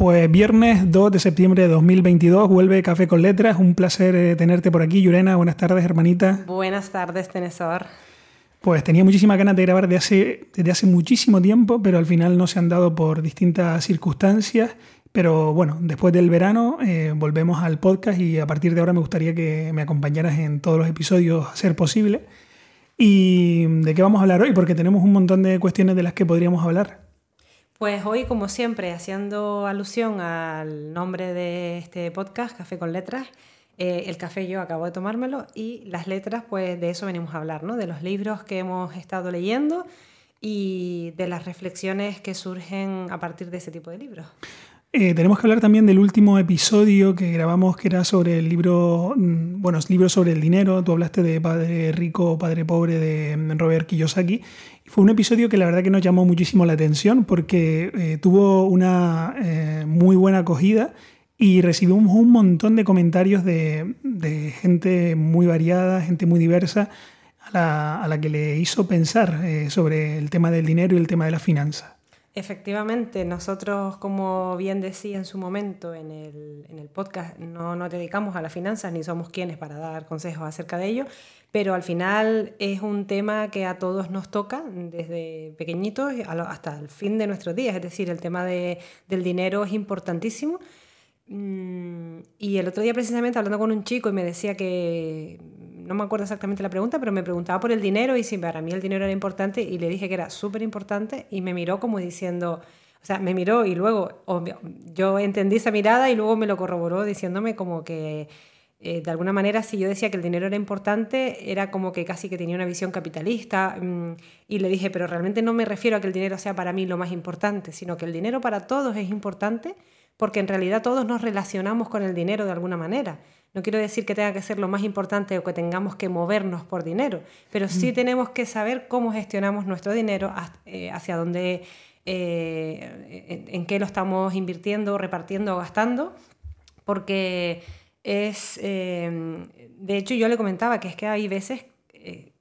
Pues viernes 2 de septiembre de 2022 vuelve Café con Letras. Un placer eh, tenerte por aquí, Yurena. Buenas tardes, hermanita. Buenas tardes, Tenesor. Pues tenía muchísimas ganas de grabar de hace, desde hace muchísimo tiempo, pero al final no se han dado por distintas circunstancias. Pero bueno, después del verano eh, volvemos al podcast y a partir de ahora me gustaría que me acompañaras en todos los episodios a ser posible. ¿Y de qué vamos a hablar hoy? Porque tenemos un montón de cuestiones de las que podríamos hablar. Pues hoy, como siempre, haciendo alusión al nombre de este podcast, Café con Letras, eh, el café yo acabo de tomármelo y las letras, pues de eso venimos a hablar, ¿no? De los libros que hemos estado leyendo y de las reflexiones que surgen a partir de ese tipo de libros. Eh, tenemos que hablar también del último episodio que grabamos, que era sobre el libro, mm, bueno, libros sobre el dinero. Tú hablaste de Padre Rico, Padre Pobre de Robert Kiyosaki. Fue un episodio que la verdad que nos llamó muchísimo la atención porque eh, tuvo una eh, muy buena acogida y recibimos un montón de comentarios de, gente muy variada, gente muy diversa, a la, que le hizo pensar eh, sobre el tema del dinero y el tema de la finanza. Efectivamente, nosotros, como bien decía en su momento en el, en el podcast, no nos dedicamos a las finanzas ni somos quienes para dar consejos acerca de ello, pero al final es un tema que a todos nos toca desde pequeñitos hasta el fin de nuestros días, es decir, el tema de, del dinero es importantísimo. Mm, y el otro día precisamente hablando con un chico y me decía que, no me acuerdo exactamente la pregunta, pero me preguntaba por el dinero y si para mí el dinero era importante y le dije que era súper importante y me miró como diciendo, o sea, me miró y luego yo entendí esa mirada y luego me lo corroboró diciéndome como que eh, de alguna manera, si yo decía que el dinero era importante, era como que casi que tenía una visión capitalista. Mm, y le dije, pero realmente no me refiero a que el dinero sea para mí lo más importante, sino que el dinero para todos es importante porque en realidad todos nos relacionamos con el dinero de alguna manera. No quiero decir que tenga que ser lo más importante o que tengamos que movernos por dinero, pero sí mm. tenemos que saber cómo gestionamos nuestro dinero, eh, hacia dónde, eh, en qué lo estamos invirtiendo, repartiendo o gastando, porque es, em, de hecho yo le comentaba que es que hay veces eh,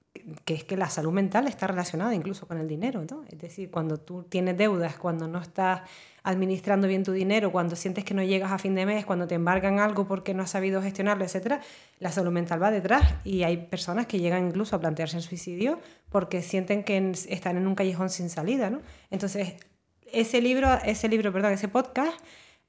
que es que la salud mental está relacionada incluso con el dinero, ¿no? Es decir, cuando tú tienes deudas, cuando no estás administrando bien tu dinero, cuando sientes que no llegas a fin de mes, cuando te embargan algo porque no has sabido gestionarlo, etcétera, la salud mental va detrás y hay personas que llegan incluso a plantearse el suicidio porque sienten que están en un callejón sin salida, ¿no? Entonces, ese libro, ese libro, perdón, ese podcast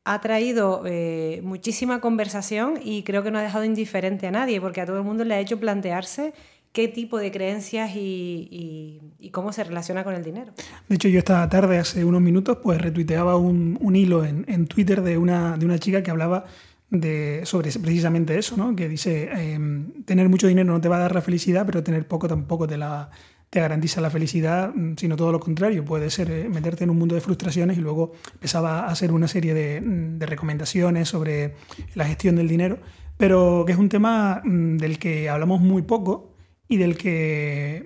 ha traído eh, muchísima conversación y creo que no ha dejado indiferente a nadie, porque a todo el mundo le ha hecho plantearse qué tipo de creencias y, cómo se relaciona con el dinero. De hecho, yo esta tarde, hace unos minutos, pues retuiteaba un, hilo en, Twitter de una, de una chica que hablaba sobre precisamente eso, ¿no? que dice, em, tener mucho dinero no te va a dar la felicidad, pero tener poco tampoco te la te garantiza la felicidad, mm, sino todo lo contrario. Puede ser eh, meterte en un mundo de frustraciones y luego empezaba a hacer una serie de, mm, de, recomendaciones sobre la gestión del dinero, pero que es un tema mm, del que hablamos muy poco y del que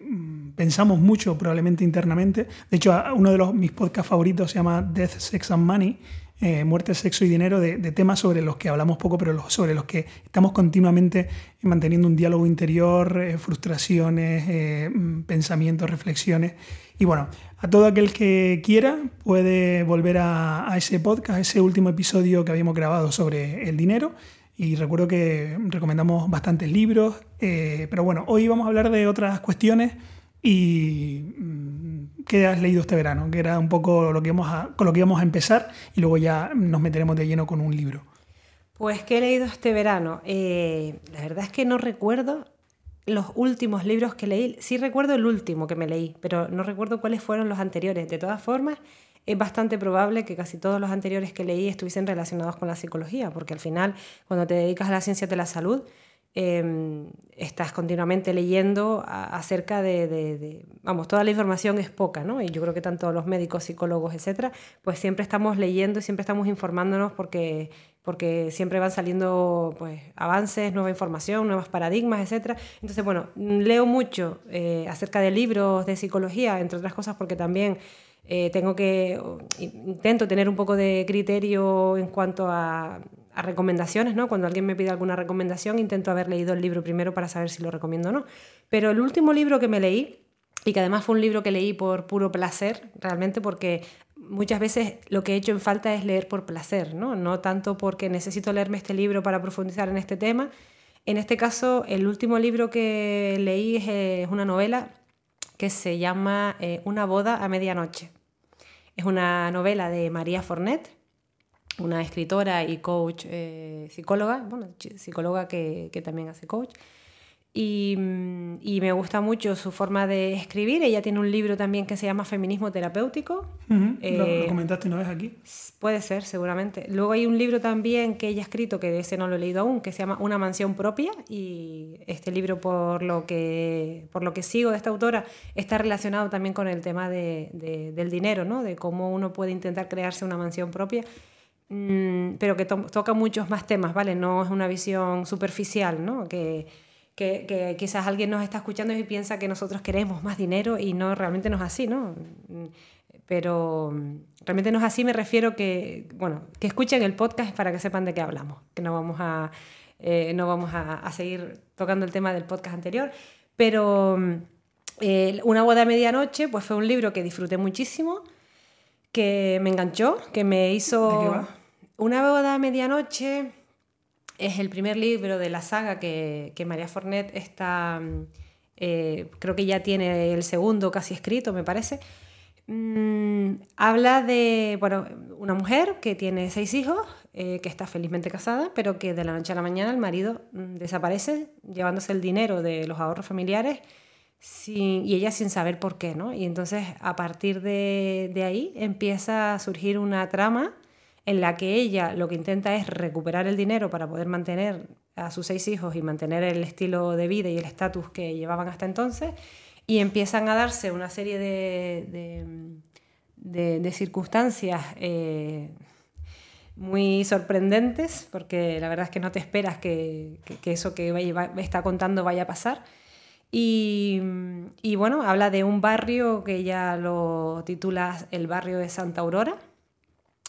pensamos mucho probablemente internamente. De hecho, uno de los, mis podcasts favoritos se llama Death, Sex and Money eh, muerte, sexo y dinero, de, temas sobre los que hablamos poco, pero sobre los que estamos continuamente manteniendo un diálogo interior, eh, frustraciones, eh, mm, pensamientos, reflexiones. Y bueno, a todo aquel que quiera puede volver a, a ese podcast, a ese último episodio que habíamos grabado sobre el dinero. Y recuerdo que recomendamos bastantes libros, pero bueno, hoy vamos a hablar de otras cuestiones y mm, qué has leído este verano, que era un poco lo que íbamos con lo que íbamos a empezar y luego ya nos meteremos de lleno con un libro. Pues, ¿qué he leído este verano? Eh, la verdad es que no recuerdo los últimos libros que leí. Sí recuerdo el último que me leí, pero no recuerdo cuáles fueron los anteriores. De todas formas, es bastante probable que casi todos los anteriores que leí estuviesen relacionados con la psicología, porque al final, cuando te dedicas a la ciencia de la salud, Em, estás continuamente leyendo acerca de, vamos, toda la información es poca, ¿no? Y yo creo que tanto los médicos, psicólogos, etcétera, pues siempre estamos leyendo y siempre estamos informándonos porque, porque siempre van saliendo pues, avances, nueva información, nuevos paradigmas, etcétera. Entonces, bueno, leo mucho eh, acerca de libros de psicología, entre otras cosas porque también eh, tengo que, intento tener un poco de criterio en cuanto a a recomendaciones, ¿no? Cuando alguien me pide alguna recomendación, intento haber leído el libro primero para saber si lo recomiendo o no. Pero el último libro que me leí, y que además fue un libro que leí por puro placer, realmente porque muchas veces lo que he hecho en falta es leer por placer, ¿no? no tanto porque necesito leerme este libro para profundizar en este tema. En este caso, el último libro que leí es, una novela que se llama eh, Una boda a medianoche. Es una novela de María Fornet, una escritora y coach eh, psicóloga, bueno, psicóloga que, que también hace coach. Mm, y, me gusta mucho su forma de escribir. Ella tiene un libro también que se llama Feminismo Terapéutico. ¿Lo, eh, comentaste una vez aquí? Puede ser, seguramente. Luego hay un libro también que ella ha escrito, que ese no lo he leído aún, que se llama Una mansión propia. Y este libro, por lo que, por lo que sigo de esta autora, está relacionado también con el tema de, del dinero, ¿no? de cómo uno puede intentar crearse una mansión propia. Mm, pero que toca muchos más temas, ¿vale? No es una visión superficial, ¿no? Que, que, quizás alguien nos está escuchando y piensa que nosotros queremos más dinero y no, realmente no es así, ¿no? Pero realmente no es así, me refiero que, bueno, que escuchen el podcast para que sepan de qué hablamos, que no vamos a, eh, no vamos a, seguir tocando el tema del podcast anterior, pero eh, Una boda a medianoche pues fue un libro que disfruté muchísimo, que me enganchó, que me hizo... Una boda a medianoche es el primer libro de la saga que, María Fornet está, mm, eh, creo que ya tiene el segundo casi escrito, me parece. Mm, habla de bueno, una mujer que tiene seis hijos, eh, que está felizmente casada, pero que de la noche a la mañana el marido mm, desaparece llevándose el dinero de los ahorros familiares y ella sin saber por qué. ¿no? Y entonces a partir de ahí empieza a surgir una trama en la que ella lo que intenta es recuperar el dinero para poder mantener a sus seis hijos y mantener el estilo de vida y el estatus que llevaban hasta entonces, y empiezan a darse una serie de, de, circunstancias eh, muy sorprendentes, porque la verdad es que no te esperas que, eso que está contando vaya a pasar. Y, y bueno, habla de un barrio que ella lo titula el barrio de Santa Aurora,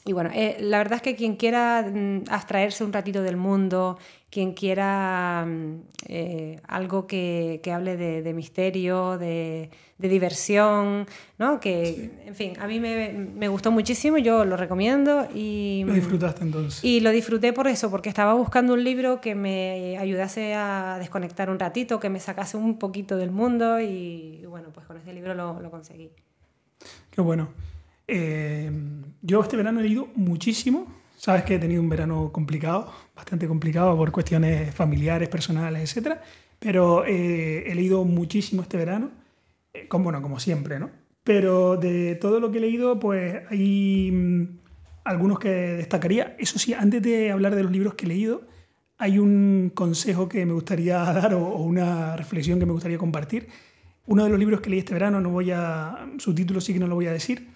y bueno, eh, la verdad es que quien quiera mm, abstraerse un ratito del mundo, quien quiera mm, eh, algo que, que hable de, de misterio, de, de, diversión, ¿no? Que, en fin, a mí me, me, gustó muchísimo, yo lo recomiendo. Y, ¿Lo disfrutaste entonces? Y lo disfruté por eso, porque estaba buscando un libro que me ayudase a desconectar un ratito, que me sacase un poquito del mundo y, y bueno, pues con este libro lo, lo conseguí. Qué bueno. Eh, yo este verano he leído muchísimo. Sabes que he tenido un verano complicado, bastante complicado por cuestiones familiares, personales, etc. Pero eh, he leído muchísimo este verano, eh, como, bueno, como siempre, ¿no? Pero de todo lo que he leído, pues hay mm, algunos que destacaría. Eso sí, antes de hablar de los libros que he leído, hay un consejo que me gustaría dar o, o una reflexión que me gustaría compartir. Uno de los libros que leí este verano, no voy a, su título sí que no lo voy a decir,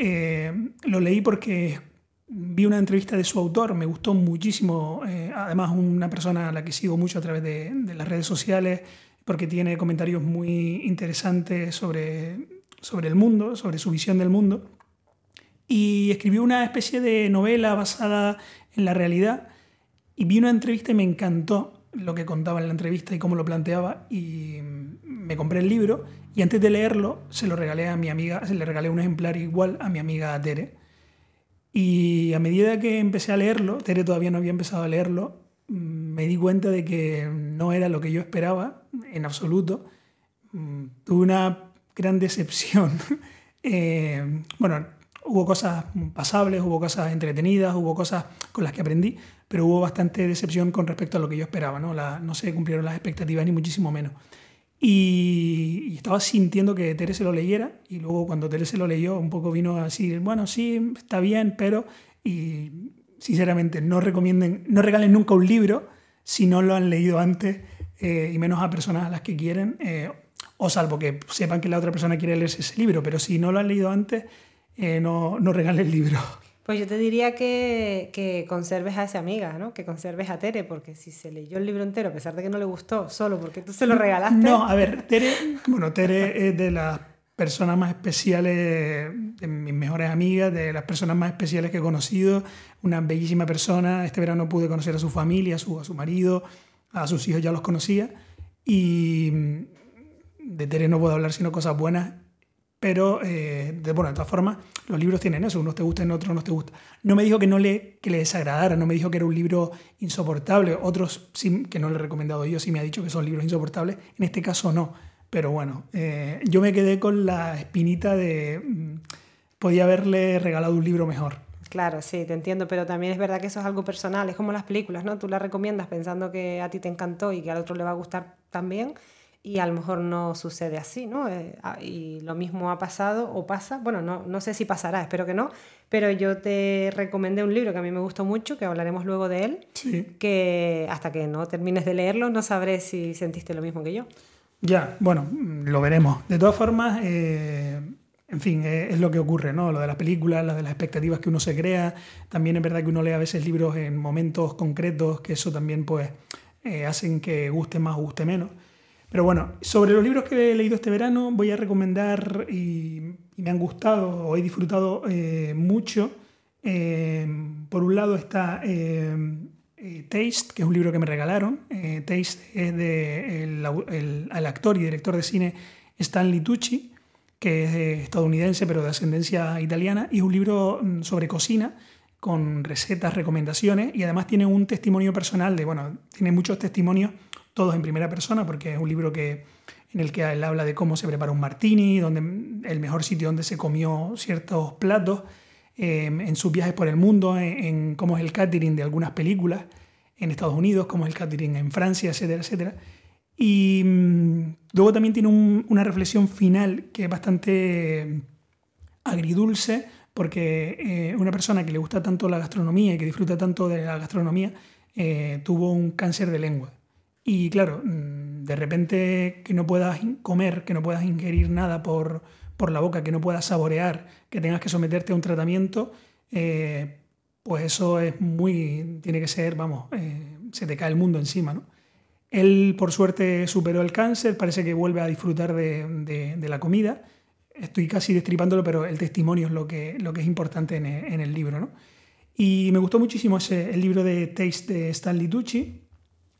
eh, lo leí porque vi una entrevista de su autor, me gustó muchísimo, eh, además una persona a la que sigo mucho a través de, las redes sociales, porque tiene comentarios muy interesantes sobre, sobre el mundo, sobre su visión del mundo. Y escribió una especie de novela basada en la realidad y vi una entrevista y me encantó lo que contaba en la entrevista y cómo lo planteaba y me compré el libro y antes de leerlo se lo regalé a mi amiga, se le regalé un ejemplar igual a mi amiga Tere. Y a medida que empecé a leerlo, Tere todavía no había empezado a leerlo, mm, me di cuenta de que no era lo que yo esperaba en absoluto. Mm, tuve una gran decepción. Eh, bueno, hubo cosas pasables, hubo cosas entretenidas, hubo cosas con las que aprendí, pero hubo bastante decepción con respecto a lo que yo esperaba. No, no se cumplieron las expectativas ni muchísimo menos. Y, estaba sintiendo que Tere se lo leyera y luego cuando Tere se lo leyó un poco vino a decir, bueno, sí, está bien, pero... Y sinceramente no recomienden, no regalen nunca un libro si no lo han leído antes eh, y menos a personas a las que quieren, eh, o salvo que sepan que la otra persona quiere leerse ese libro, pero si no lo han leído antes, eh, no, no regalen el libro. Pues yo te diría que, que, conserves a esa amiga, ¿no? Que conserves a Tere, porque si se leyó el libro entero, a pesar de que no le gustó, solo porque tú se lo regalaste. No, a ver, Tere, bueno, Tere es de las personas más especiales, de mis mejores amigas, de las personas más especiales que he conocido, una bellísima persona. Este verano pude conocer a su familia, a su, a su marido, a sus hijos ya los conocía. Y de Tere no puedo hablar sino cosas buenas pero, eh, de, bueno, de todas formas, los libros tienen eso, unos te gustan, otros no te gustan. No me dijo que, no le, que le desagradara, no me dijo que era un libro insoportable, otros sí, que no le he recomendado yo, sí me ha dicho que son libros insoportables, en este caso no. Pero bueno, eh, yo me quedé con la espinita de... Mm, podía haberle regalado un libro mejor. Claro, sí, te entiendo, pero también es verdad que eso es algo personal, es como las películas, ¿no? Tú las recomiendas pensando que a ti te encantó y que al otro le va a gustar también y a lo mejor no sucede así, ¿no? Eh, ah, y lo mismo ha pasado o pasa, bueno, no, no sé si pasará, espero que no, pero yo te recomendé un libro que a mí me gustó mucho, que hablaremos luego de él, que hasta que no termines de leerlo no sabré si sentiste lo mismo que yo. Ya, bueno, lo veremos. De todas formas, eh, en fin, eh, es lo que ocurre, ¿no? Lo de las películas, lo de las expectativas que uno se crea. También es verdad que uno lee a veces libros en momentos concretos, que eso también, pues, hacen que guste más o guste menos. Pero bueno, sobre los libros que he leído este verano voy a recomendar y, me han gustado o he disfrutado eh, mucho. Eh, por un lado está eh, Taste, que es un libro que me regalaron. Taste es de el, actor y director de cine Stanley Tucci, que es estadounidense pero de ascendencia italiana, y es un libro mm, sobre cocina con recetas, recomendaciones y además tiene un testimonio personal de, bueno, tiene muchos testimonios todos en primera persona, porque es un libro que, en el que él habla de cómo se prepara un martini, donde, el mejor sitio donde se comió ciertos platos, em, en sus viajes por el mundo, en, cómo es el catering de algunas películas en Estados Unidos, cómo es el catering en Francia, etcétera, etcétera. Y mm, luego también tiene una reflexión final que es bastante agridulce, porque eh, una persona que le gusta tanto la gastronomía y que disfruta tanto de la gastronomía eh, tuvo un cáncer de lengua. Y claro, mm, de repente que no puedas comer, que no puedas ingerir nada por, la boca, que no puedas saborear, que tengas que someterte a un tratamiento, eh, pues eso es muy, tiene que ser, vamos, eh, se te cae el mundo encima, ¿no? Él, por suerte, superó el cáncer, parece que vuelve a disfrutar de, la comida. Estoy casi destripándolo, pero el testimonio es lo que, lo que es importante en el, libro, ¿no? Y me gustó muchísimo ese, el libro de Taste de Stanley Tucci,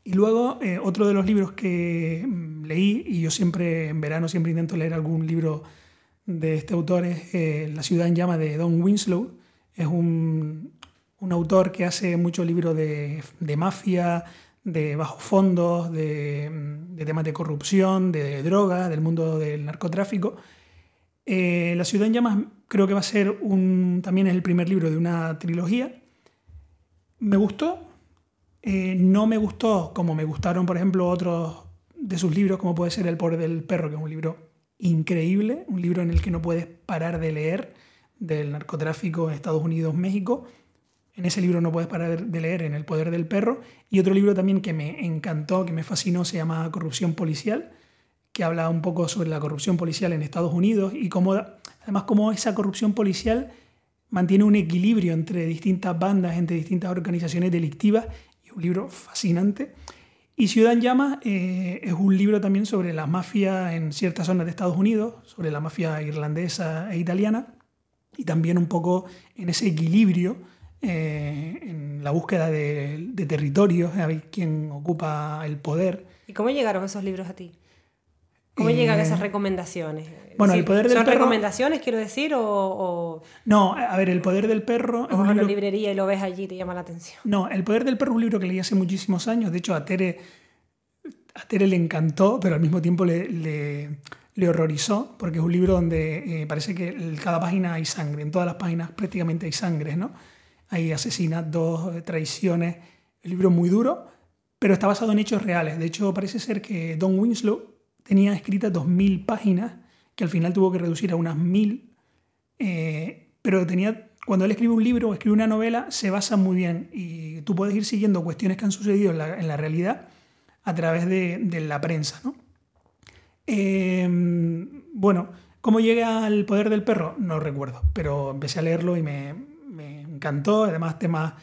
y luego, eh, otro de los libros que mm, leí, y yo siempre en verano siempre intento leer algún libro de este autor, es eh, La ciudad en llama de Don Winslow. Es un, un autor que hace muchos libros de, de, mafia, de bajos fondos, de, mm, de, temas de corrupción, de, drogas, del mundo del narcotráfico. Eh, La ciudad en llamas creo que va a ser un, también es el primer libro de una trilogía. Me gustó, eh, no me gustó como me gustaron, por ejemplo, otros de sus libros, como puede ser El poder del perro, que es un libro increíble, un libro en el que no puedes parar de leer del narcotráfico en Estados Unidos, México. En ese libro no puedes parar de leer en El poder del perro. Y otro libro también que me encantó, que me fascinó, se llama Corrupción policial, que habla un poco sobre la corrupción policial en Estados Unidos y cómo, además, cómo esa corrupción policial mantiene un equilibrio entre distintas bandas, entre distintas organizaciones delictivas un libro fascinante. Y Ciudad en Llamas eh, es un libro también sobre la mafia en ciertas zonas de Estados Unidos, sobre la mafia irlandesa e italiana, y también un poco en ese equilibrio, eh, en la búsqueda de, de territorios, a ver quién ocupa el poder. ¿Y cómo llegaron esos libros a ti? ¿Cómo llegan esas recomendaciones? Bueno, el poder del ¿Son recomendaciones, quiero decir, o, No, a ver, El poder del perro... O es una librería y lo ves allí y te llama la atención. No, El poder del perro es un libro que leí hace muchísimos años. De hecho, a Tere, a Tere le encantó, pero al mismo tiempo le, le, horrorizó, porque es un libro donde eh, parece que en cada página hay sangre. En todas las páginas prácticamente hay sangre, ¿no? Hay asesinatos, traiciones. El libro muy duro, pero está basado en hechos reales. De hecho, parece ser que Don Winslow tenía escritas 2.000 páginas, que al final tuvo que reducir a unas 1.000, eh, pero tenía, cuando él escribe un libro o escribe una novela, se basa muy bien y tú puedes ir siguiendo cuestiones que han sucedido en la, realidad a través de, la prensa. ¿no? Em, bueno, ¿cómo llega al poder del perro? No recuerdo, pero empecé a leerlo y me, me encantó, además temas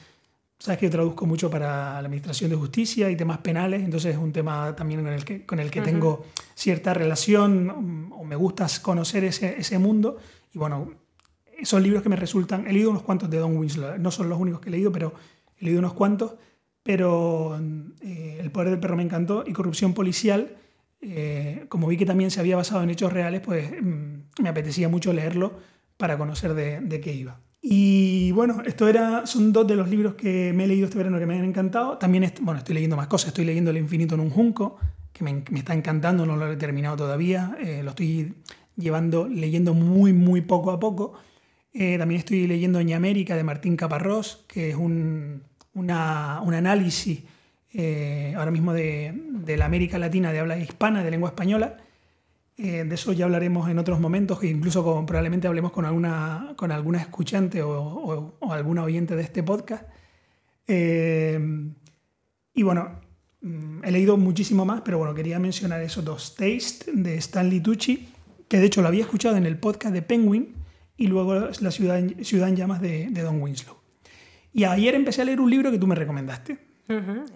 Sabes que yo traduzco mucho para la Administración de Justicia y temas penales, entonces es un tema también con el que, con el que tengo cierta relación o me gusta conocer ese, ese, mundo. Y bueno, son libros que me resultan... He leído unos cuantos de Don Winslow, no son los únicos que he leído, pero he leído unos cuantos. Pero eh, El poder del perro me encantó y Corrupción policial eh, como vi que también se había basado en hechos reales, pues mm, me apetecía mucho leerlo para conocer de, qué iba. Y bueno, esto era, son dos de los libros que me he leído este verano que me han encantado. También bueno, estoy leyendo más cosas. Estoy leyendo El infinito en un junco, que me, está encantando, no lo he terminado todavía. Eh, lo estoy llevando, leyendo muy, muy poco a poco. Eh, también estoy leyendo América de Martín Caparrós, que es un, un análisis eh, ahora mismo de, la América Latina de habla hispana, de lengua española. Eh, de eso ya hablaremos en otros momentos, que incluso probablemente hablemos con alguna, con alguna escuchante o, alguna oyente de este podcast. Eh, y bueno, mm, he leído muchísimo más, pero bueno, quería mencionar esos dos. Taste de Stanley Tucci, que de hecho lo había escuchado en el podcast de Penguin, y luego La ciudad, ciudad en llamas de, de Don Winslow. Y ayer empecé a leer un libro que tú me recomendaste,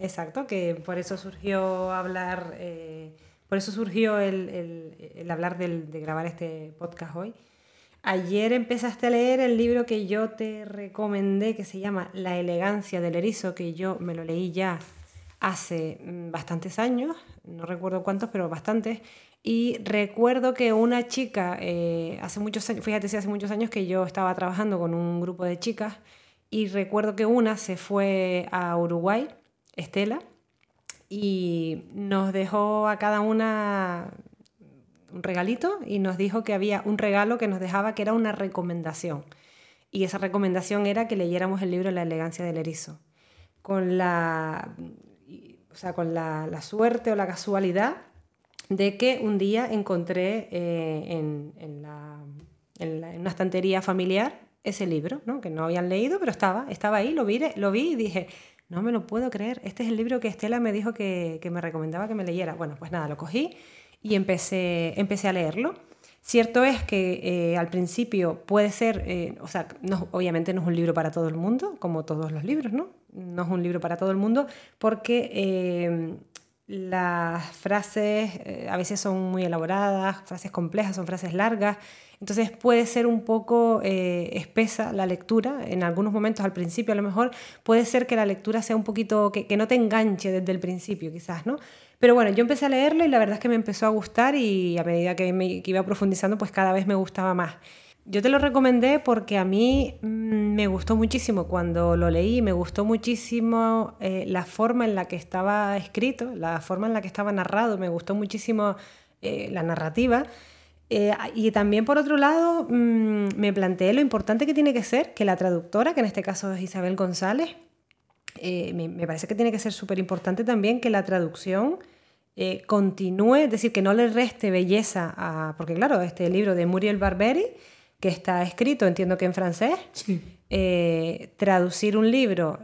exacto, que por eso surgió hablar, eh, por eso surgió el, hablar de grabar este podcast hoy. Ayer empezaste a leer el libro que yo te recomendé, que se llama La elegancia del erizo, que yo me lo leí ya hace mm, bastantes años, no recuerdo cuántos, pero bastantes. Y recuerdo que una chica, eh, hace muchos años, fíjate si hace muchos años que yo estaba trabajando con un grupo de chicas, y recuerdo que una se fue a Uruguay Estela, y nos dejó a cada una un regalito y nos dijo que había un regalo que nos dejaba que era una recomendación. Y esa recomendación era que leyéramos el libro La elegancia del erizo. Con la, o sea, con la, suerte o la casualidad de que un día encontré eh, en, en, la, en, una estantería familiar ese libro, ¿no? que no habían leído, pero estaba, estaba ahí, lo vi, lo vi y dije, no me lo puedo creer. Este es el libro que Estela me dijo que, me recomendaba que me leyera. Bueno, pues nada, lo cogí y empecé, empecé a leerlo. Cierto es que eh, al principio puede ser, eh, o sea, no, obviamente no es un libro para todo el mundo, como todos los libros, ¿no? No es un libro para todo el mundo porque eh, las frases a veces son muy elaboradas, frases complejas, son frases largas entonces puede ser un poco eh, espesa la lectura, en algunos momentos al principio a lo mejor puede ser que la lectura sea un poquito, que, no te enganche desde el principio quizás, ¿no? Pero bueno, yo empecé a leerlo y la verdad es que me empezó a gustar y a medida que, me, iba profundizando pues cada vez me gustaba más. Yo te lo recomendé porque a mí mm, me gustó muchísimo cuando lo leí, me gustó muchísimo eh, la forma en la que estaba escrito, la forma en la que estaba narrado, me gustó muchísimo eh, la narrativa. Eh, y también, por otro lado, mm, me planteé lo importante que tiene que ser que la traductora, que en este caso es Isabel González, eh, me, parece que tiene que ser súper importante también que la traducción eh, continúe, es decir, que no le reste belleza a... Porque claro, este libro de Muriel Barberi, que está escrito, entiendo que en francés, traducir un libro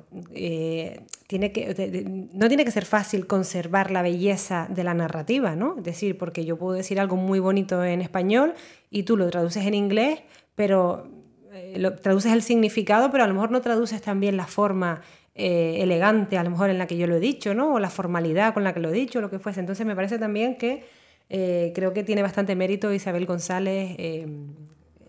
tiene que, no tiene que ser fácil conservar la belleza de la narrativa, ¿no? Es decir, porque yo puedo decir algo muy bonito en español y tú lo traduces en inglés, pero eh, lo, traduces el significado, pero a lo mejor no traduces también la forma eh, elegante, a lo mejor en la que yo lo he dicho, ¿no? O la formalidad con la que lo he dicho, lo que fuese. Entonces me parece también que eh, creo que tiene bastante mérito Isabel González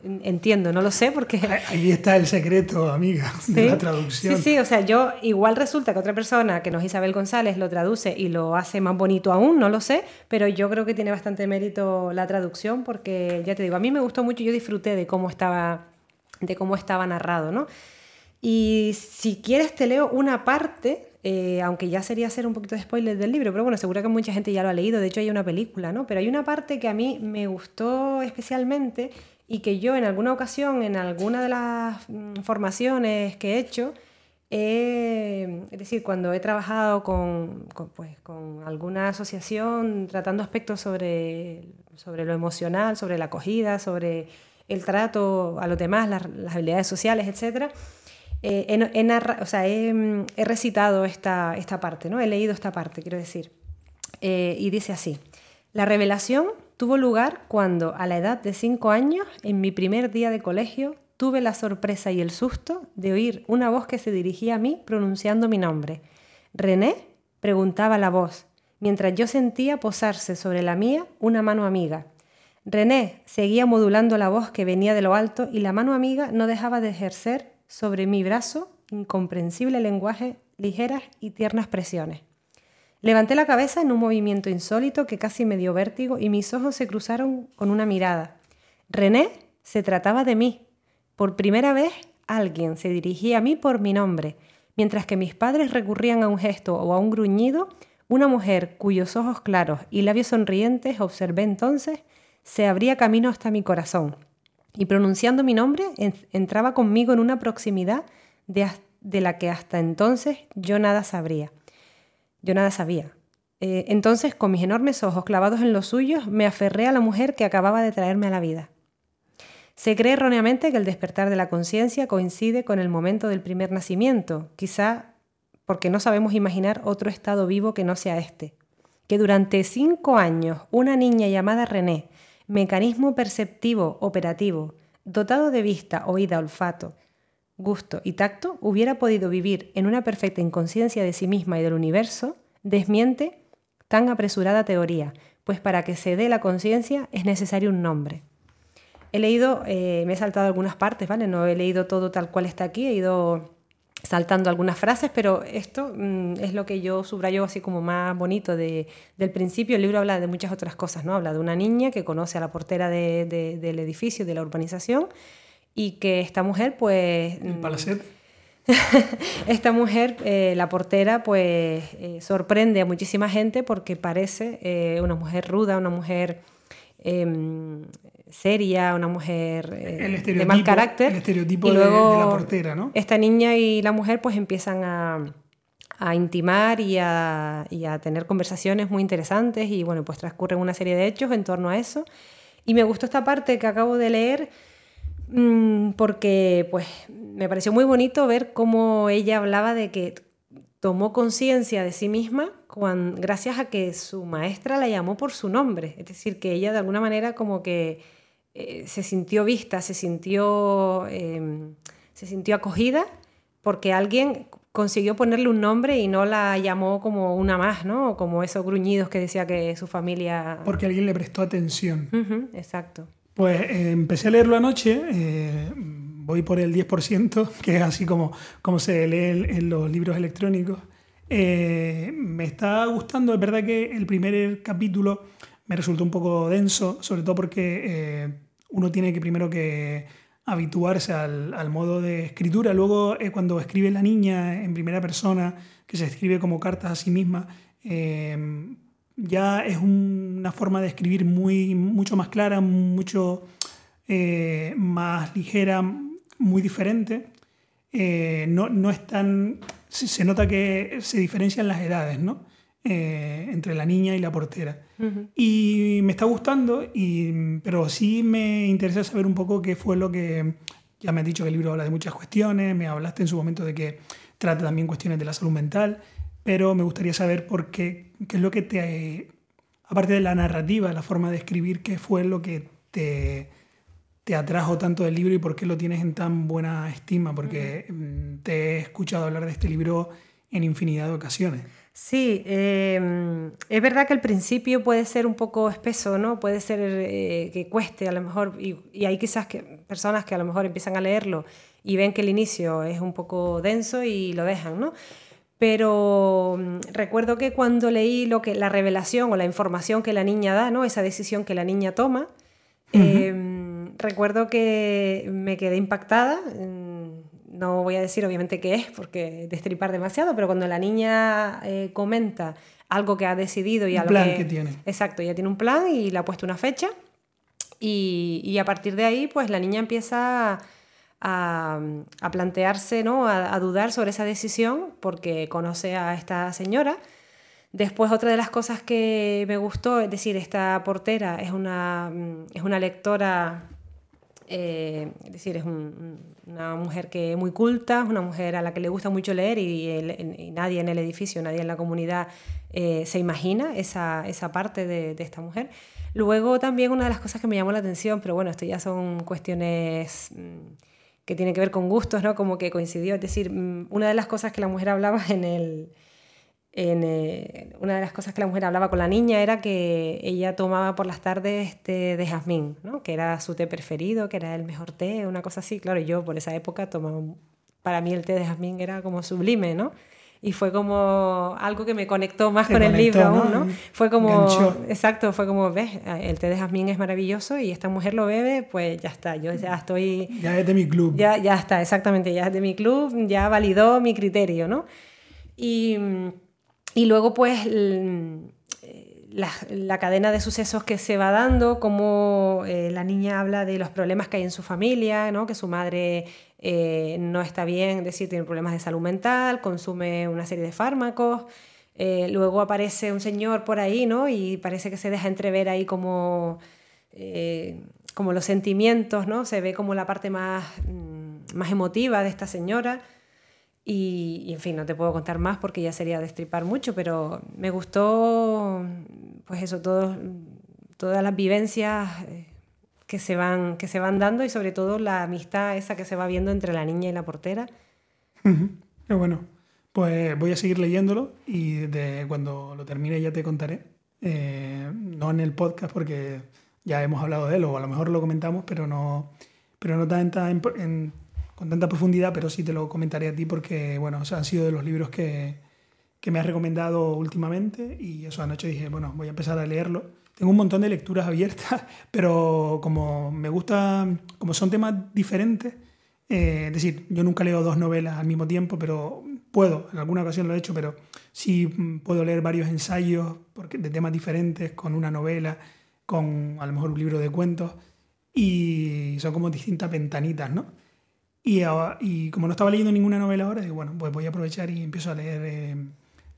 Entiendo, no lo sé porque... Ahí está el secreto, amiga, de la traducción. Sí, sí, o sea, yo igual resulta que otra persona, que no es Isabel González, lo traduce y lo hace más bonito aún, no lo sé, pero yo creo que tiene bastante mérito la traducción porque, ya te digo, a mí me gustó mucho, yo disfruté de cómo estaba, de cómo estaba narrado, ¿no? Y si quieres te leo una parte, eh, aunque ya sería hacer un poquito de spoiler del libro, pero bueno, seguro que mucha gente ya lo ha leído, de hecho hay una película, ¿no? Pero hay una parte que a mí me gustó especialmente y que yo en alguna ocasión, en alguna de las mm, formaciones que he hecho, es decir, cuando he trabajado con, pues, con, alguna asociación tratando aspectos sobre, sobre lo emocional, sobre la acogida, sobre el trato a los demás, las, habilidades sociales, etc., eh, he, o sea, he, recitado esta, esta parte, ¿no? he leído esta parte, quiero decir. Eh, y dice así, la revelación tuvo lugar cuando, a la edad de cinco años, en mi primer día de colegio, tuve la sorpresa y el susto de oír una voz que se dirigía a mí pronunciando mi nombre. ¿René? preguntaba la voz, mientras yo sentía posarse sobre la mía una mano amiga. René seguía modulando la voz que venía de lo alto y la mano amiga no dejaba de ejercer sobre mi brazo incomprensible lenguaje, ligeras y tiernas presiones. Levanté la cabeza en un movimiento insólito que casi me dio vértigo y mis ojos se cruzaron con una mirada. René, se trataba de mí. Por primera vez alguien se dirigía a mí por mi nombre. Mientras que mis padres recurrían a un gesto o a un gruñido, una mujer cuyos ojos claros y labios sonrientes observé entonces se abría camino hasta mi corazón y pronunciando mi nombre entraba conmigo en una proximidad de, la que hasta entonces yo nada sabría. Yo nada sabía. Eh, entonces, con mis enormes ojos clavados en los suyos, me aferré a la mujer que acababa de traerme a la vida. Se cree erróneamente que el despertar de la conciencia coincide con el momento del primer nacimiento, quizá porque no sabemos imaginar otro estado vivo que no sea este. Que durante cinco años una niña llamada René, mecanismo perceptivo operativo, dotado de vista, oída, olfato, gusto y tacto, hubiera podido vivir en una perfecta inconsciencia de sí misma y del universo, desmiente tan apresurada teoría, pues para que se dé la conciencia es necesario un nombre. He leído, eh, me he saltado algunas partes, ¿vale? No he leído todo tal cual está aquí, he ido saltando algunas frases, pero esto mm, es lo que yo subrayo así como más bonito de, del principio. El libro habla de muchas otras cosas, ¿no? Habla de una niña que conoce a la portera del edificio, de la urbanización, y que esta mujer, pues... El palacet. esta mujer, eh, la portera, pues eh, sorprende a muchísima gente porque parece una mujer ruda, una mujer Em, seria, una mujer eh, de mal carácter. El estereotipo y luego de, la portera, ¿no? Esta niña y la mujer pues empiezan a, a intimar y a, y a, tener conversaciones muy interesantes y bueno, pues transcurren una serie de hechos en torno a eso. Y me gustó esta parte que acabo de leer mm, porque pues me pareció muy bonito ver cómo ella hablaba de que tomó conciencia de sí misma gracias a que su maestra la llamó por su nombre. Es decir, que ella de alguna manera como que eh, se sintió vista, se sintió, em, se sintió acogida porque alguien consiguió ponerle un nombre y no la llamó como una más, ¿no? como esos gruñidos que decía que su familia... Porque alguien le prestó atención. exacto. Pues eh, empecé a leerlo anoche, eh, voy por el 10%, que es así como, como se lee en los libros electrónicos. Eh, me está gustando, es verdad que el primer capítulo me resultó un poco denso, sobre todo porque uno tiene que primero que habituarse al, modo de escritura. Luego, cuando escribe la niña en primera persona, que se escribe como cartas a sí misma, ya es una forma de escribir muy, mucho más clara, mucho más ligera, muy diferente. no, no es tan se nota que se diferencian las edades, ¿no? Eh, entre la niña y la portera. Y me está gustando, y, pero sí me interesa saber un poco qué fue lo que... Ya me has dicho que el libro habla de muchas cuestiones, me hablaste en su momento de que trata también cuestiones de la salud mental, pero me gustaría saber por qué, qué es lo que te... Aparte de la narrativa, la forma de escribir, qué fue lo que te te atrajo tanto del libro y por qué lo tienes en tan buena estima, porque mm, te he escuchado hablar de este libro en infinidad de ocasiones. Sí, em, es verdad que al principio puede ser un poco espeso, ¿no? Puede ser eh, que cueste a lo mejor, y, hay quizás que, personas que a lo mejor empiezan a leerlo y ven que el inicio es un poco denso y lo dejan, ¿no? Pero mm, recuerdo que cuando leí lo que, la revelación o la información que la niña da, ¿no? Esa decisión que la niña toma, recuerdo que me quedé impactada. Mm, no voy a decir obviamente qué es porque destripar demasiado, pero cuando la niña eh, comenta algo que ha decidido y un algo plan que, tiene. Exacto, ya tiene un plan y le ha puesto una fecha. Y, a partir de ahí, pues la niña empieza a, plantearse, ¿no? A, dudar sobre esa decisión porque conoce a esta señora Después otra de las cosas que me gustó, es decir, esta portera es una, mm, es una lectora, eh, es decir, es una mujer que es muy culta, una mujer a la que le gusta mucho leer y, nadie en el edificio, nadie en la comunidad eh, se imagina esa, esa parte de, de, esta mujer. Luego también una de las cosas que me llamó la atención, pero bueno, esto ya son cuestiones mm, que tienen que ver con gustos, ¿no? Como que coincidió, es decir, mm, una de las cosas que la mujer hablaba en el eh, una de las cosas que la mujer hablaba con la niña era que ella tomaba por las tardes té de jazmín, ¿no? que era su té preferido, que era el mejor té, una cosa así. Claro, yo por esa época tomaba, para mí el té de jazmín era como sublime, ¿no? Y fue como algo que me conectó más con el libro aún, ¿no? Fue como, exacto, fue como, ves, el té de jazmín es maravilloso y esta mujer lo bebe, pues ya está, yo ya estoy... Ya es de mi club. Ya, ya está, exactamente, ya es de mi club, ya validó mi criterio, ¿no? Y, y luego pues la, cadena de sucesos que se va dando, como eh, la niña habla de los problemas que hay en su familia, ¿no? que su madre eh, no está bien, es decir, tiene problemas de salud mental, consume una serie de fármacos. Eh, luego aparece un señor por ahí, ¿no? Y parece que se deja entrever ahí como, como los sentimientos, ¿no? Se ve como la parte más, mm, más emotiva de esta señora. Y, en fin, no te puedo contar más porque ya sería destripar mucho, pero me gustó, pues eso, todo, todas las vivencias eh, que se, van, que se van dando y sobre todo la amistad esa que se va viendo entre la niña y la portera. Qué bueno. Pues voy a seguir leyéndolo y de cuando lo termine ya te contaré. Eh, no en el podcast porque ya hemos hablado de él o a lo mejor lo comentamos, pero no, pero no tan en, en con tanta profundidad, pero sí te lo comentaré a ti porque, bueno, o han sido de los libros que, que me has recomendado últimamente y eso anoche dije, bueno, voy a empezar a leerlo. Tengo un montón de lecturas abiertas, pero como me gusta, como son temas diferentes, eh, es decir, yo nunca leo dos novelas al mismo tiempo, pero puedo, en alguna ocasión lo he hecho, pero sí puedo leer varios ensayos de temas diferentes con una novela, con a lo mejor un libro de cuentos, y son como distintas ventanitas, ¿no? Y, como no estaba leyendo ninguna novela ahora, digo, bueno, pues voy a aprovechar y empiezo a leer eh,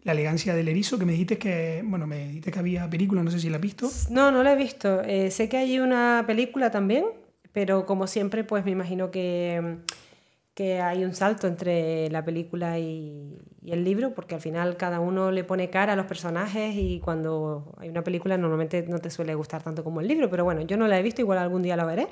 La elegancia del erizo, que me dijiste que, bueno, me dijiste que había película, no sé si la has visto. No, no la he visto. Eh, sé que hay una película también, pero como siempre, pues me imagino que, que hay un salto entre la película y, y, el libro, porque al final cada uno le pone cara a los personajes y cuando hay una película normalmente no te suele gustar tanto como el libro, pero bueno, yo no la he visto, igual algún día la veré.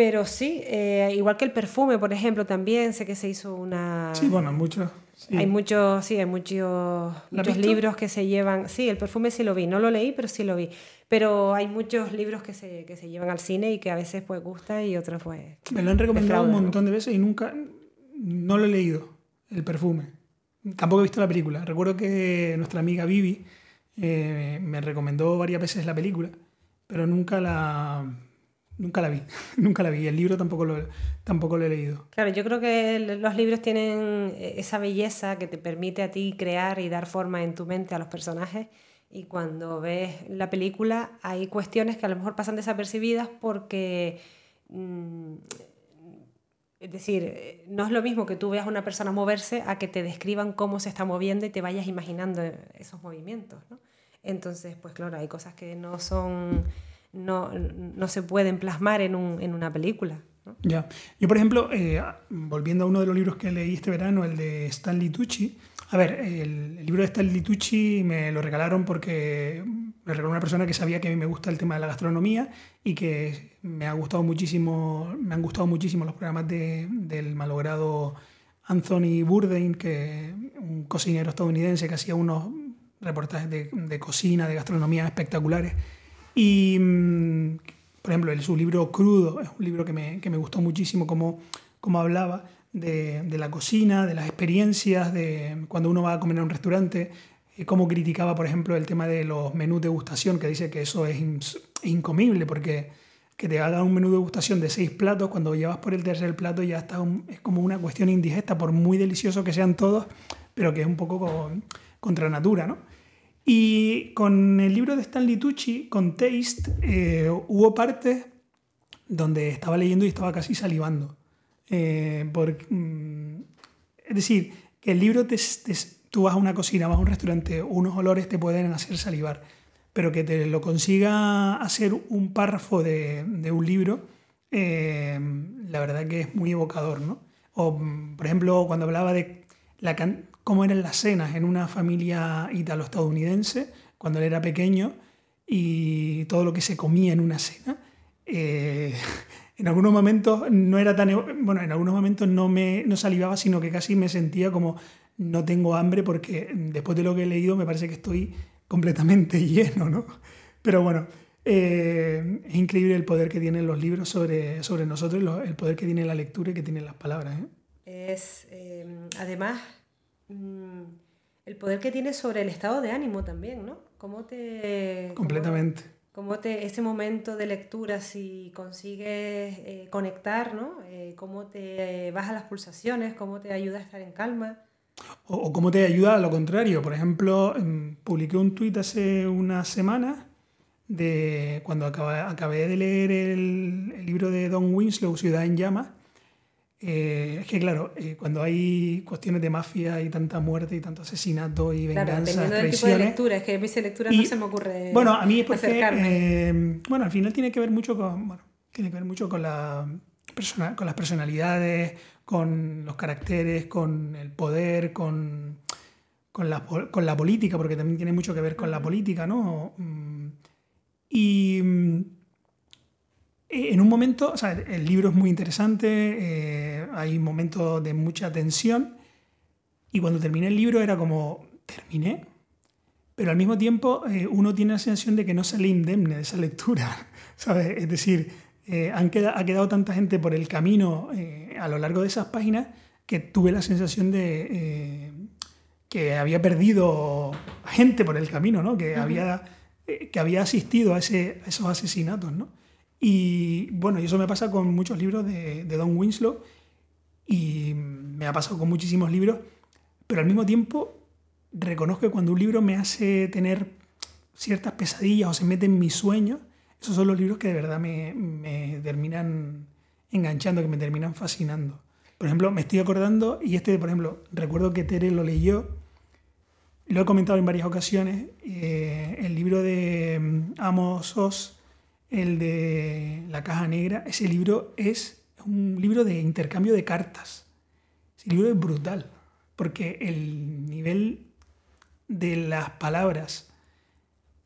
Pero sí, eh, igual que el perfume, por ejemplo, también sé que se hizo una... Sí, bueno, muchos. Hay muchos, sí, hay muchos, muchos libros que se llevan... Sí, el perfume sí lo vi, no lo leí, pero sí lo vi. Pero hay muchos libros que se, que se llevan al cine y que a veces pues gusta y otros pues... Me lo han recomendado un montón de veces y nunca, no lo he leído, el perfume. Tampoco he visto la película. Recuerdo que nuestra amiga Vivi eh, me recomendó varias veces la película, pero nunca la Nunca la vi, nunca la vi. El libro tampoco lo, tampoco lo he leído. Claro, yo creo que los libros tienen eh, esa belleza que te permite a ti crear y dar forma en tu mente a los personajes. Y cuando ves la película hay cuestiones que a lo mejor pasan desapercibidas porque... Mm, es decir, no es lo mismo que tú veas a una persona moverse a que te describan cómo se está moviendo y te vayas imaginando esos movimientos. Entonces, pues claro, hay cosas que no son no, no se pueden plasmar en, un, en una película. Ya. Yo, por ejemplo, eh, volviendo a uno de los libros que leí este verano, el de Stanley Tucci, a ver, el, libro de Stanley Tucci me lo regalaron porque me regaló una persona que sabía que a mí me gusta el tema de la gastronomía y que me ha gustado muchísimo, me han gustado muchísimo los programas de, del malogrado Anthony Bourdain, que un cocinero estadounidense que hacía unos reportajes de, de cocina, de gastronomía espectaculares y, mm, por ejemplo, su libro Crudo es un libro que me, que me gustó muchísimo, como, como hablaba de, de, la cocina, de las experiencias, de cuando uno va a comer a un restaurante, eh, cómo criticaba, por ejemplo, el tema de los menús de degustación, que dice que eso es, incomible, porque que te hagan un menú de degustación de seis platos, cuando llevas por el tercer plato ya está es como una cuestión indigesta, por muy delicioso que sean todos, pero que es un poco contra natura, ¿no? Y con el libro de Stanley Tucci, con Taste, eh, hubo partes donde estaba leyendo y estaba casi salivando. Eh, mm, es decir, que el libro, te, tú vas a una cocina, vas a un restaurante, unos olores te pueden hacer salivar, pero que te lo consiga hacer un párrafo de, un libro, eh, la verdad que es muy evocador. ¿no? O, mm, por ejemplo, cuando hablaba de la, cómo eran las cenas en una familia italo-estadounidense cuando él era pequeño y todo lo que se comía en una cena. Eh, en algunos momentos no era tan bueno en algunos momentos no me no salivaba sino que casi me sentía como no tengo hambre porque después de lo que he leído me parece que estoy completamente lleno no pero bueno eh, es increíble el poder que tienen los libros sobre, sobre nosotros el poder que tiene la lectura y que tienen las palabras ¿eh? es además Mm, poder que tiene sobre el estado de ánimo también, ¿no? ¿Cómo te... Completamente. Cómo, te, ese momento de lectura, si consigues eh, conectar, ¿no? Eh, cómo te baja las pulsaciones, cómo te ayuda a estar en calma. O, cómo te ayuda a lo contrario. Por ejemplo, em, publiqué un tuit hace una semana de cuando acabé, de leer el, el, libro de Don Winslow, Ciudad en Llamas, eh, es que claro, eh, cuando hay cuestiones de mafia y tanta muerte y tanto asesinato y venganza, claro, dependiendo del tipo de lectura, es que a mí esa lectura no se me ocurre Bueno, a mí es porque, eh, bueno, al final tiene que ver mucho con, bueno, tiene que ver mucho con, la persona, con las personalidades, con los caracteres, con el poder, con, con, la, con la política, porque también tiene mucho que ver con la política, ¿no? Mm, y mm, en un momento, o sea, el libro es muy interesante, eh, hay momentos de mucha tensión, y cuando terminé el libro era como, terminé, pero al mismo tiempo eh, uno tiene la sensación de que no sale indemne de esa lectura, ¿sabes? Es decir, han quedado, ha quedado tanta gente por el camino a lo largo de esas páginas que tuve la sensación de que había perdido gente por el camino, ¿no? Que, había, que había asistido a, ese, a esos asesinatos, ¿no? Y bueno, y eso me pasa con muchos libros de, Don Winslow y me ha pasado con muchísimos libros, pero al mismo tiempo reconozco que cuando un libro me hace tener ciertas pesadillas o se mete en mis sueños, esos son los libros que de verdad me, me terminan enganchando, que me terminan fascinando. Por ejemplo, me estoy acordando, y este, por ejemplo, recuerdo que Tere lo leyó, lo he comentado en varias ocasiones, eh, el libro de mm, Amos Oz, el de La Caja Negra, ese libro es un libro de intercambio de cartas. Ese libro es brutal, porque el nivel de las palabras,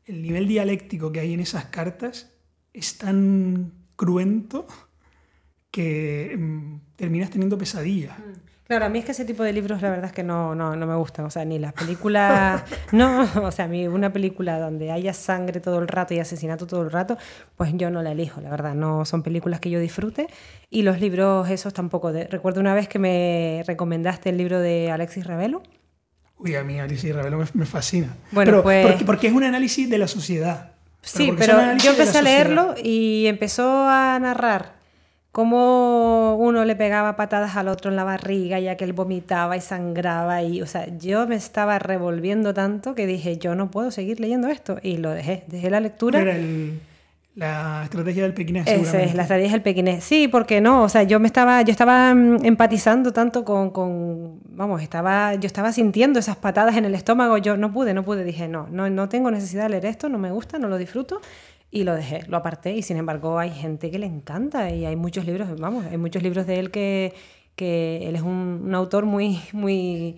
el nivel dialéctico que hay en esas cartas es tan cruento que mm, terminas teniendo pesadillas. Mm. Claro, a mí es que ese tipo de libros la verdad es que no, no, no me gustan. O sea, ni las películas. no, o sea, a mí una película donde haya sangre todo el rato y asesinato todo el rato, pues yo no la elijo, la verdad. No son películas que yo disfrute. Y los libros esos tampoco. Recuerdo una vez que me recomendaste el libro de Alexis Ravelo. Uy, a mí Alexis Ravelo me, fascina. Bueno, pero pues... porque, es un análisis de la sociedad. sí, pero yo empecé a leerlo y empezó a narrar cómo uno le pegaba patadas al otro en la barriga ya que él vomitaba y sangraba y o sea yo me estaba revolviendo tanto que dije yo no puedo seguir leyendo esto. Y lo dejé dejé la lectura. Era la estrategia del pequinés Esa es la estrategia del pequinés sí porque no o sea yo me estaba yo estaba mm, empatizando tanto con, con, vamos estaba yo estaba sintiendo esas patadas en el estómago. Yo no pude no pude. Dije no no no tengo necesidad de leer esto no me gusta no lo disfruto y lo dejé, lo aparté y sin embargo hay gente que le encanta y hay muchos libros, vamos, hay muchos libros de él que, que él es un, autor muy, muy,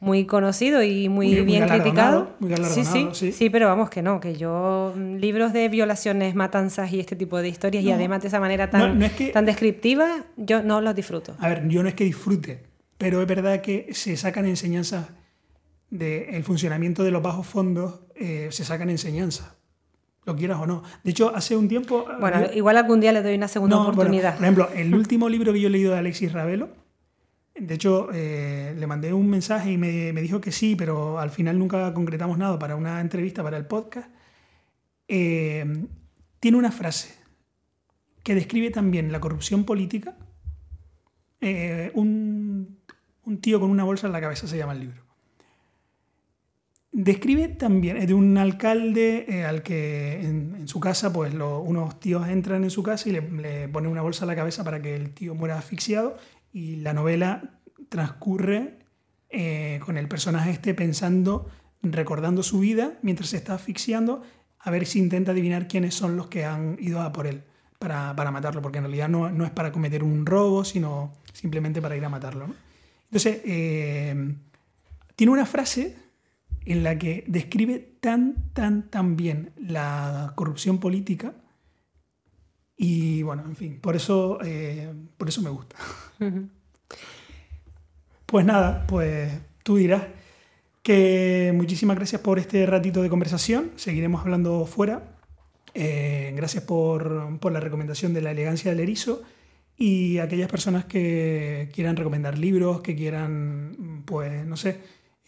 muy conocido y muy, bien criticado. Muy sí, sí, sí, pero vamos que no, que yo mm, libros de violaciones, matanzas y este tipo de historias y además de esa manera tan, tan descriptiva, yo no los disfruto. A ver, yo no es que disfrute, pero es verdad que se sacan enseñanzas del funcionamiento de los bajos fondos, eh, se sacan enseñanzas lo quieras o no. De hecho, hace un tiempo... Bueno, igual algún día le doy una segunda oportunidad. por ejemplo, el último libro que yo he leído de Alexis Ravelo, de hecho, eh, le mandé un mensaje y me, dijo que sí, pero al final nunca concretamos nada para una entrevista para el podcast. Eh, tiene una frase que describe también la corrupción política. Eh, un, un tío con una bolsa en la cabeza se llama el libro. Describe también de un alcalde eh, al que en, su casa, pues unos tíos entran en su casa y le, ponen una bolsa a la cabeza para que el tío muera asfixiado. Y la novela transcurre eh, con el personaje este pensando, recordando su vida mientras se está asfixiando, a ver si intenta adivinar quiénes son los que han ido a por él para, matarlo, porque en realidad no, no, es para cometer un robo, sino simplemente para ir a matarlo. Entonces, eh, tiene una frase en la que describe tan, tan, tan bien la corrupción política. Y bueno, en fin, por eso, eh, por eso me gusta. Pues nada, pues tú dirás que muchísimas gracias por este ratito de conversación. Seguiremos hablando fuera. Eh, gracias por, por, la recomendación de la elegancia del erizo y aquellas personas que quieran recomendar libros, que quieran, pues, no sé,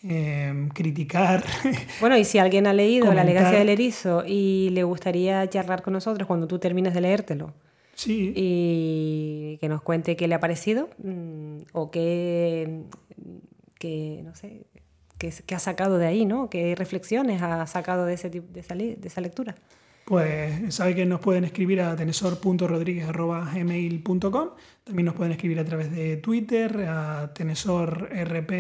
eh, criticar. Bueno, y si alguien ha leído La elegancia del erizo y le gustaría charlar con nosotros cuando tú termines de leértelo sí, y que nos cuente qué le ha parecido mm, o qué, qué, no sé, qué, qué ha sacado de ahí, ¿no? ¿Qué reflexiones ha sacado de, ese, de, esa, de esa lectura? pues sabe que nos pueden escribir a tenesor.rodríguez.gmail.com. También nos pueden escribir a través de Twitter, a tenesorrp,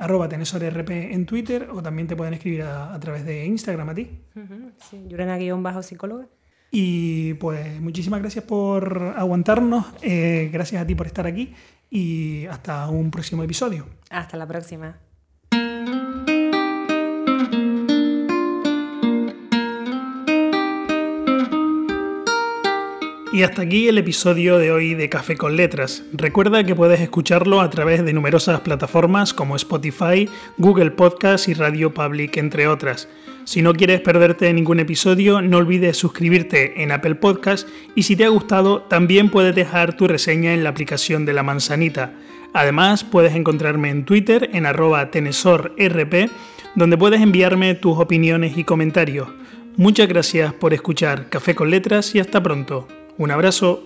arroba tenesorrp en Twitter, o también te pueden escribir a, a través de Instagram a ti. Ujú, sí, Yurena guion bajo psicóloga. Y pues muchísimas gracias por aguantarnos, eh, gracias a ti por estar aquí y hasta un próximo episodio. Hasta la próxima. Y hasta aquí el episodio de hoy de Café con Letras. Recuerda que puedes escucharlo a través de numerosas plataformas como Spotify, Google Podcast y Radio Public, entre otras. Si no quieres perderte ningún episodio, no olvides suscribirte en Apple Podcast y si te ha gustado, también puedes dejar tu reseña en la aplicación de la manzanita. Además, puedes encontrarme en Twitter en arroba tenesorrp, donde puedes enviarme tus opiniones y comentarios. Muchas gracias por escuchar Café con Letras y hasta pronto. Un abrazo.